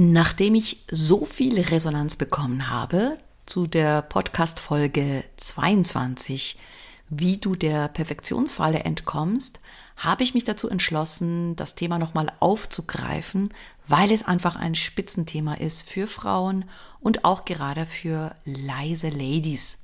Nachdem ich so viel Resonanz bekommen habe zu der Podcast-Folge 22, wie du der Perfektionsfalle entkommst, habe ich mich dazu entschlossen, das Thema nochmal aufzugreifen, weil es einfach ein Spitzenthema ist für Frauen und auch gerade für leise Ladies.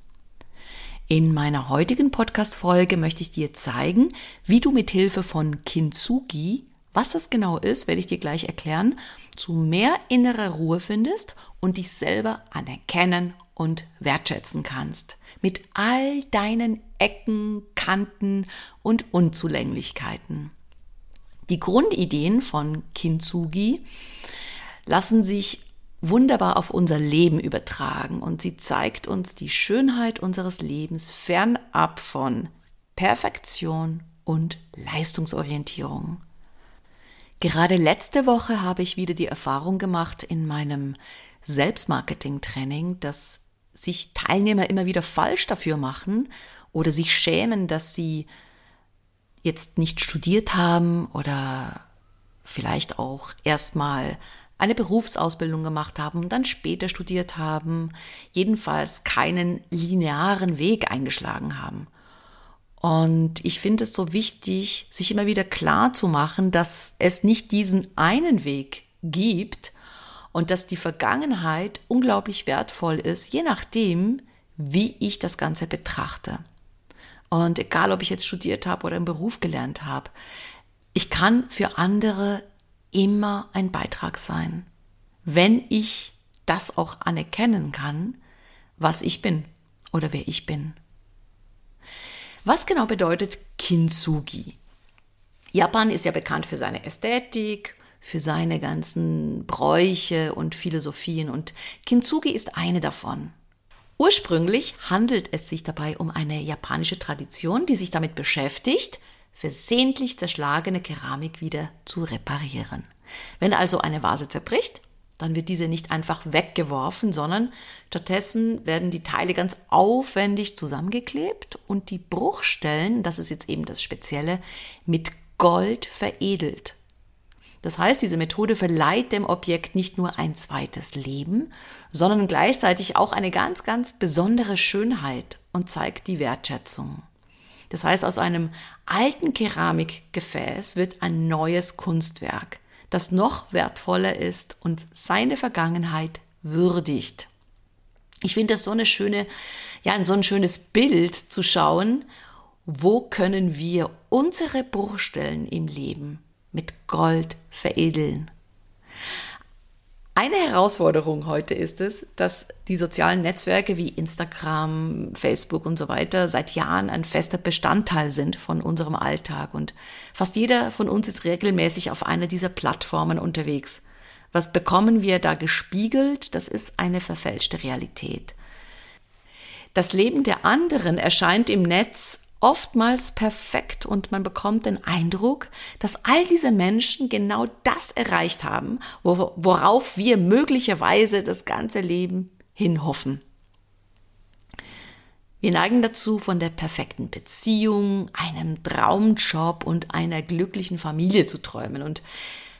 In meiner heutigen Podcast-Folge möchte ich dir zeigen, wie du mit Hilfe von Kintsugi was das genau ist, werde ich dir gleich erklären, zu mehr innerer Ruhe findest und dich selber anerkennen und wertschätzen kannst. Mit all deinen Ecken, Kanten und Unzulänglichkeiten. Die Grundideen von Kintsugi lassen sich wunderbar auf unser Leben übertragen und sie zeigt uns die Schönheit unseres Lebens fernab von Perfektion und Leistungsorientierung. Gerade letzte Woche habe ich wieder die Erfahrung gemacht in meinem Selbstmarketing-Training, dass sich Teilnehmer immer wieder falsch dafür machen oder sich schämen, dass sie jetzt nicht studiert haben oder vielleicht auch erstmal eine Berufsausbildung gemacht haben und dann später studiert haben, jedenfalls keinen linearen Weg eingeschlagen haben. Und ich finde es so wichtig, sich immer wieder klar zu machen, dass es nicht diesen einen Weg gibt und dass die Vergangenheit unglaublich wertvoll ist, je nachdem, wie ich das Ganze betrachte. Und egal, ob ich jetzt studiert habe oder einen Beruf gelernt habe, ich kann für andere immer ein Beitrag sein, wenn ich das auch anerkennen kann, was ich bin oder wer ich bin. Was genau bedeutet Kintsugi? Japan ist ja bekannt für seine Ästhetik, für seine ganzen Bräuche und Philosophien und Kintsugi ist eine davon. Ursprünglich handelt es sich dabei um eine japanische Tradition, die sich damit beschäftigt, versehentlich zerschlagene Keramik wieder zu reparieren. Wenn also eine Vase zerbricht, dann wird diese nicht einfach weggeworfen, sondern stattdessen werden die Teile ganz aufwendig zusammengeklebt und die Bruchstellen, das ist jetzt eben das Spezielle, mit Gold veredelt. Das heißt, diese Methode verleiht dem Objekt nicht nur ein zweites Leben, sondern gleichzeitig auch eine ganz, ganz besondere Schönheit und zeigt die Wertschätzung. Das heißt, aus einem alten Keramikgefäß wird ein neues Kunstwerk das noch wertvoller ist und seine Vergangenheit würdigt. Ich finde das so eine schöne, ja, so ein schönes Bild zu schauen, wo können wir unsere Bruchstellen im Leben mit Gold veredeln. Eine Herausforderung heute ist es, dass die sozialen Netzwerke wie Instagram, Facebook und so weiter seit Jahren ein fester Bestandteil sind von unserem Alltag und fast jeder von uns ist regelmäßig auf einer dieser Plattformen unterwegs. Was bekommen wir da gespiegelt? Das ist eine verfälschte Realität. Das Leben der anderen erscheint im Netz oftmals perfekt und man bekommt den Eindruck, dass all diese Menschen genau das erreicht haben, worauf wir möglicherweise das ganze Leben hinhoffen. Wir neigen dazu, von der perfekten Beziehung, einem Traumjob und einer glücklichen Familie zu träumen und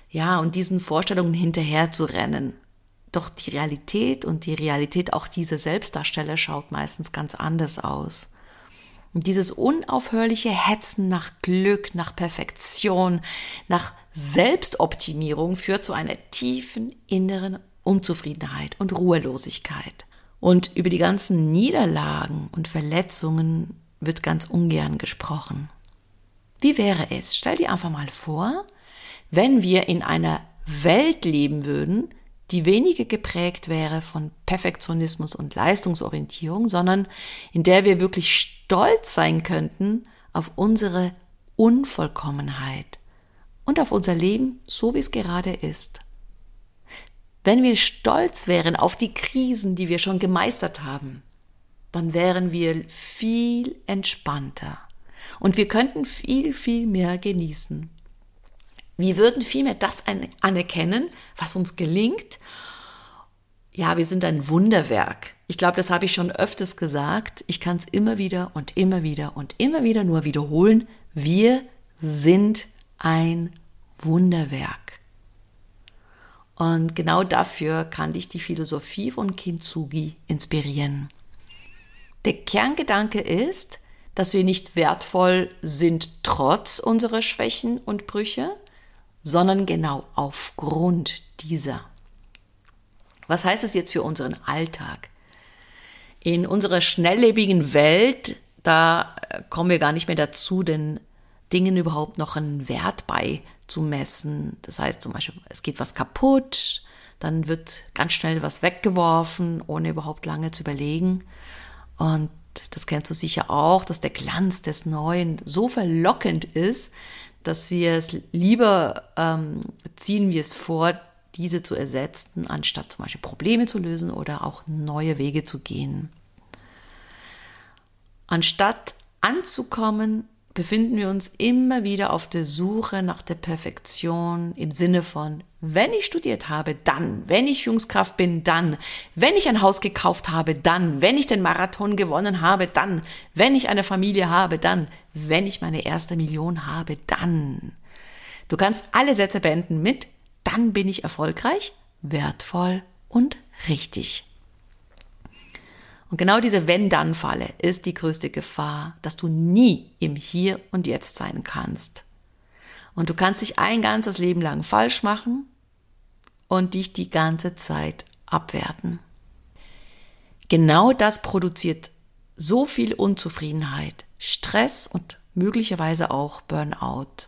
ja, und diesen Vorstellungen hinterher zu rennen. Doch die Realität und die Realität auch dieser Selbstdarsteller schaut meistens ganz anders aus. Und dieses unaufhörliche Hetzen nach Glück, nach Perfektion, nach Selbstoptimierung führt zu einer tiefen inneren Unzufriedenheit und Ruhelosigkeit. Und über die ganzen Niederlagen und Verletzungen wird ganz ungern gesprochen. Wie wäre es? Stell dir einfach mal vor, wenn wir in einer Welt leben würden, die weniger geprägt wäre von Perfektionismus und Leistungsorientierung, sondern in der wir wirklich stolz sein könnten auf unsere Unvollkommenheit und auf unser Leben, so wie es gerade ist. Wenn wir stolz wären auf die Krisen, die wir schon gemeistert haben, dann wären wir viel entspannter und wir könnten viel, viel mehr genießen. Wir würden vielmehr das anerkennen, was uns gelingt. Ja, wir sind ein Wunderwerk. Ich glaube, das habe ich schon öfters gesagt. Ich kann es immer wieder und immer wieder und immer wieder nur wiederholen. Wir sind ein Wunderwerk. Und genau dafür kann dich die Philosophie von Kintsugi inspirieren. Der Kerngedanke ist, dass wir nicht wertvoll sind trotz unserer Schwächen und Brüche, sondern genau aufgrund dieser. Was heißt es jetzt für unseren Alltag? In unserer schnelllebigen Welt, da kommen wir gar nicht mehr dazu, den Dingen überhaupt noch einen Wert beizumessen. Das heißt zum Beispiel, es geht was kaputt, dann wird ganz schnell was weggeworfen, ohne überhaupt lange zu überlegen. Und das kennst du sicher auch, dass der Glanz des Neuen so verlockend ist, dass wir es lieber ähm, ziehen wir es vor, diese zu ersetzen, anstatt zum Beispiel Probleme zu lösen oder auch neue Wege zu gehen. Anstatt anzukommen, befinden wir uns immer wieder auf der Suche nach der Perfektion im Sinne von, wenn ich studiert habe, dann, wenn ich Jungskraft bin, dann, wenn ich ein Haus gekauft habe, dann, wenn ich den Marathon gewonnen habe, dann, wenn ich eine Familie habe, dann, wenn ich meine erste Million habe, dann. Du kannst alle Sätze beenden mit, dann bin ich erfolgreich, wertvoll und richtig. Und genau diese Wenn-Dann-Falle ist die größte Gefahr, dass du nie im Hier und Jetzt sein kannst. Und du kannst dich ein ganzes Leben lang falsch machen und dich die ganze Zeit abwerten. Genau das produziert so viel Unzufriedenheit, Stress und möglicherweise auch Burnout.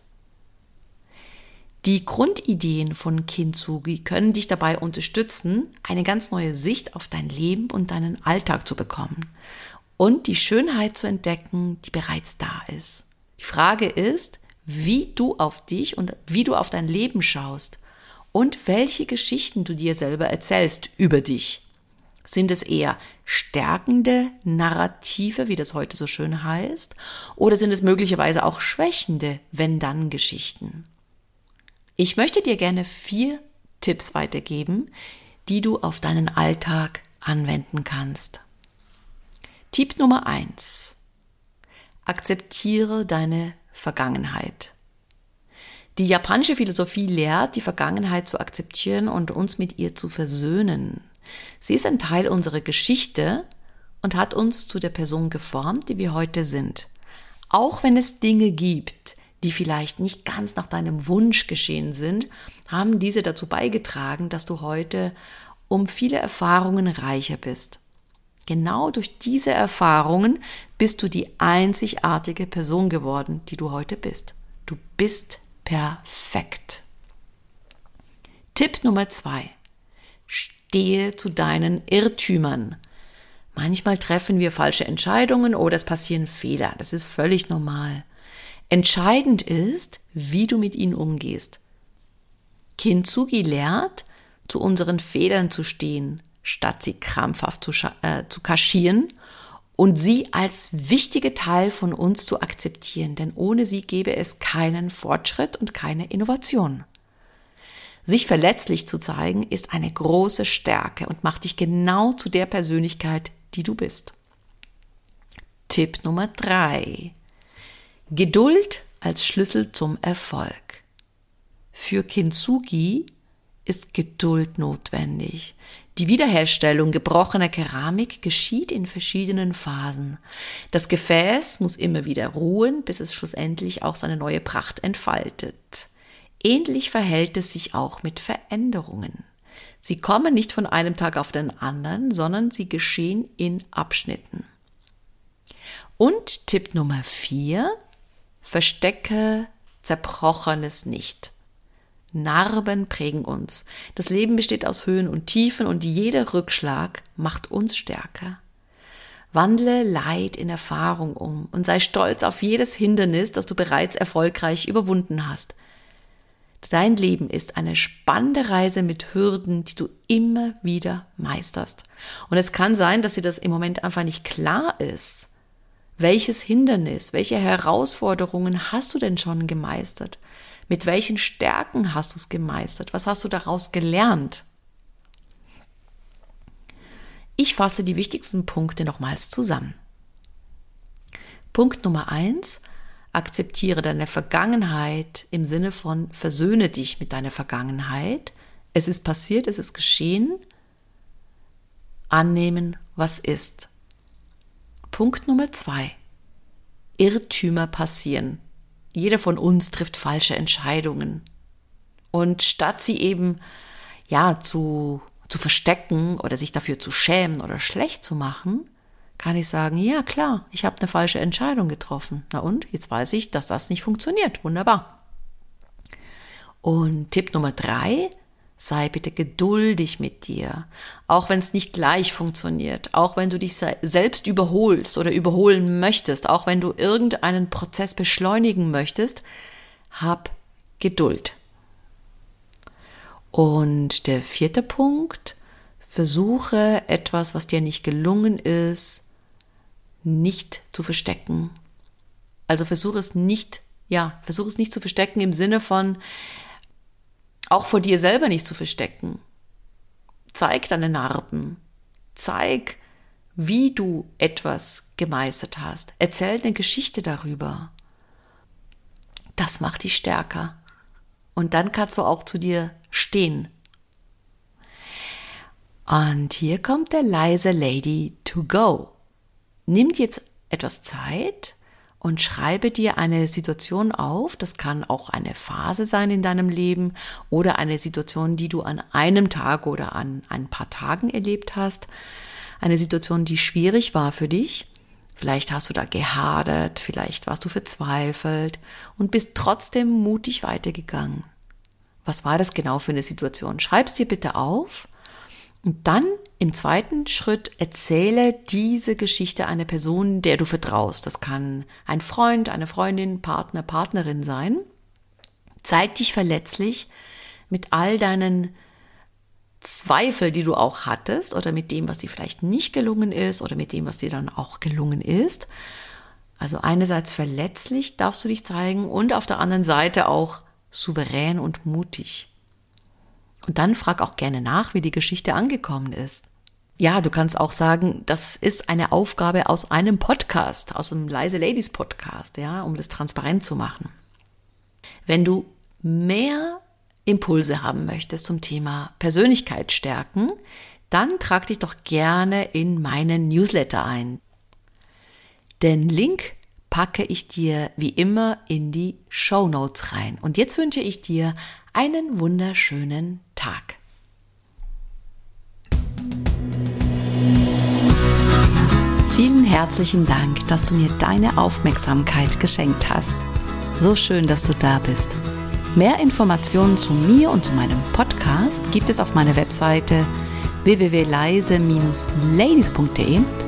Die Grundideen von Kintsugi können dich dabei unterstützen, eine ganz neue Sicht auf dein Leben und deinen Alltag zu bekommen und die Schönheit zu entdecken, die bereits da ist. Die Frage ist, wie du auf dich und wie du auf dein Leben schaust und welche Geschichten du dir selber erzählst über dich. Sind es eher stärkende Narrative, wie das heute so schön heißt, oder sind es möglicherweise auch schwächende Wenn-Dann-Geschichten? Ich möchte dir gerne vier Tipps weitergeben, die du auf deinen Alltag anwenden kannst. Tipp Nummer eins: Akzeptiere deine Vergangenheit. Die japanische Philosophie lehrt, die Vergangenheit zu akzeptieren und uns mit ihr zu versöhnen. Sie ist ein Teil unserer Geschichte und hat uns zu der Person geformt, die wir heute sind. Auch wenn es Dinge gibt, die vielleicht nicht ganz nach deinem Wunsch geschehen sind, haben diese dazu beigetragen, dass du heute um viele Erfahrungen reicher bist. Genau durch diese Erfahrungen bist du die einzigartige Person geworden, die du heute bist. Du bist perfekt. Tipp Nummer zwei. Stehe zu deinen Irrtümern. Manchmal treffen wir falsche Entscheidungen oder es passieren Fehler. Das ist völlig normal. Entscheidend ist, wie du mit ihnen umgehst. Kintsugi lehrt, zu unseren Federn zu stehen, statt sie krampfhaft zu, äh, zu kaschieren und sie als wichtige Teil von uns zu akzeptieren, denn ohne sie gäbe es keinen Fortschritt und keine Innovation. Sich verletzlich zu zeigen ist eine große Stärke und macht dich genau zu der Persönlichkeit, die du bist. Tipp Nummer drei: Geduld als Schlüssel zum Erfolg. Für Kintsugi ist Geduld notwendig. Die Wiederherstellung gebrochener Keramik geschieht in verschiedenen Phasen. Das Gefäß muss immer wieder ruhen, bis es schlussendlich auch seine neue Pracht entfaltet. Ähnlich verhält es sich auch mit Veränderungen. Sie kommen nicht von einem Tag auf den anderen, sondern sie geschehen in Abschnitten. Und Tipp Nummer vier, Verstecke Zerbrochenes nicht. Narben prägen uns. Das Leben besteht aus Höhen und Tiefen und jeder Rückschlag macht uns stärker. Wandle Leid in Erfahrung um und sei stolz auf jedes Hindernis, das du bereits erfolgreich überwunden hast. Dein Leben ist eine spannende Reise mit Hürden, die du immer wieder meisterst. Und es kann sein, dass dir das im Moment einfach nicht klar ist. Welches Hindernis, welche Herausforderungen hast du denn schon gemeistert? Mit welchen Stärken hast du es gemeistert? Was hast du daraus gelernt? Ich fasse die wichtigsten Punkte nochmals zusammen. Punkt Nummer eins, akzeptiere deine Vergangenheit im Sinne von versöhne dich mit deiner Vergangenheit. Es ist passiert, es ist geschehen. Annehmen, was ist. Punkt Nummer zwei. Irrtümer passieren. Jeder von uns trifft falsche Entscheidungen. Und statt sie eben, ja, zu, zu verstecken oder sich dafür zu schämen oder schlecht zu machen, kann ich sagen, ja klar, ich habe eine falsche Entscheidung getroffen. Na und, jetzt weiß ich, dass das nicht funktioniert. Wunderbar. Und Tipp Nummer drei, sei bitte geduldig mit dir. Auch wenn es nicht gleich funktioniert, auch wenn du dich selbst überholst oder überholen möchtest, auch wenn du irgendeinen Prozess beschleunigen möchtest, hab Geduld. Und der vierte Punkt, versuche etwas, was dir nicht gelungen ist, nicht zu verstecken. Also versuche es nicht, ja, versuche es nicht zu verstecken im Sinne von auch vor dir selber nicht zu verstecken. Zeig deine Narben. Zeig, wie du etwas gemeistert hast. Erzähl eine Geschichte darüber. Das macht dich stärker. Und dann kannst du auch zu dir stehen. Und hier kommt der leise Lady to go. Nimm jetzt etwas Zeit und schreibe dir eine Situation auf. Das kann auch eine Phase sein in deinem Leben oder eine Situation, die du an einem Tag oder an ein paar Tagen erlebt hast. Eine Situation, die schwierig war für dich. Vielleicht hast du da gehadert, vielleicht warst du verzweifelt und bist trotzdem mutig weitergegangen. Was war das genau für eine Situation? Schreib's dir bitte auf und dann im zweiten Schritt erzähle diese Geschichte einer Person, der du vertraust. Das kann ein Freund, eine Freundin, Partner, Partnerin sein. Zeig dich verletzlich mit all deinen Zweifel, die du auch hattest oder mit dem, was dir vielleicht nicht gelungen ist oder mit dem, was dir dann auch gelungen ist. Also einerseits verletzlich darfst du dich zeigen und auf der anderen Seite auch souverän und mutig. Und dann frag auch gerne nach, wie die Geschichte angekommen ist. Ja, du kannst auch sagen, das ist eine Aufgabe aus einem Podcast, aus einem Leise Ladies Podcast, ja, um das transparent zu machen. Wenn du mehr Impulse haben möchtest zum Thema Persönlichkeit stärken, dann trag dich doch gerne in meinen Newsletter ein. Den Link packe ich dir wie immer in die Show Notes rein. Und jetzt wünsche ich dir einen wunderschönen Tag. Vielen herzlichen Dank, dass du mir deine Aufmerksamkeit geschenkt hast. So schön, dass du da bist. Mehr Informationen zu mir und zu meinem Podcast gibt es auf meiner Webseite www.leise-ladies.de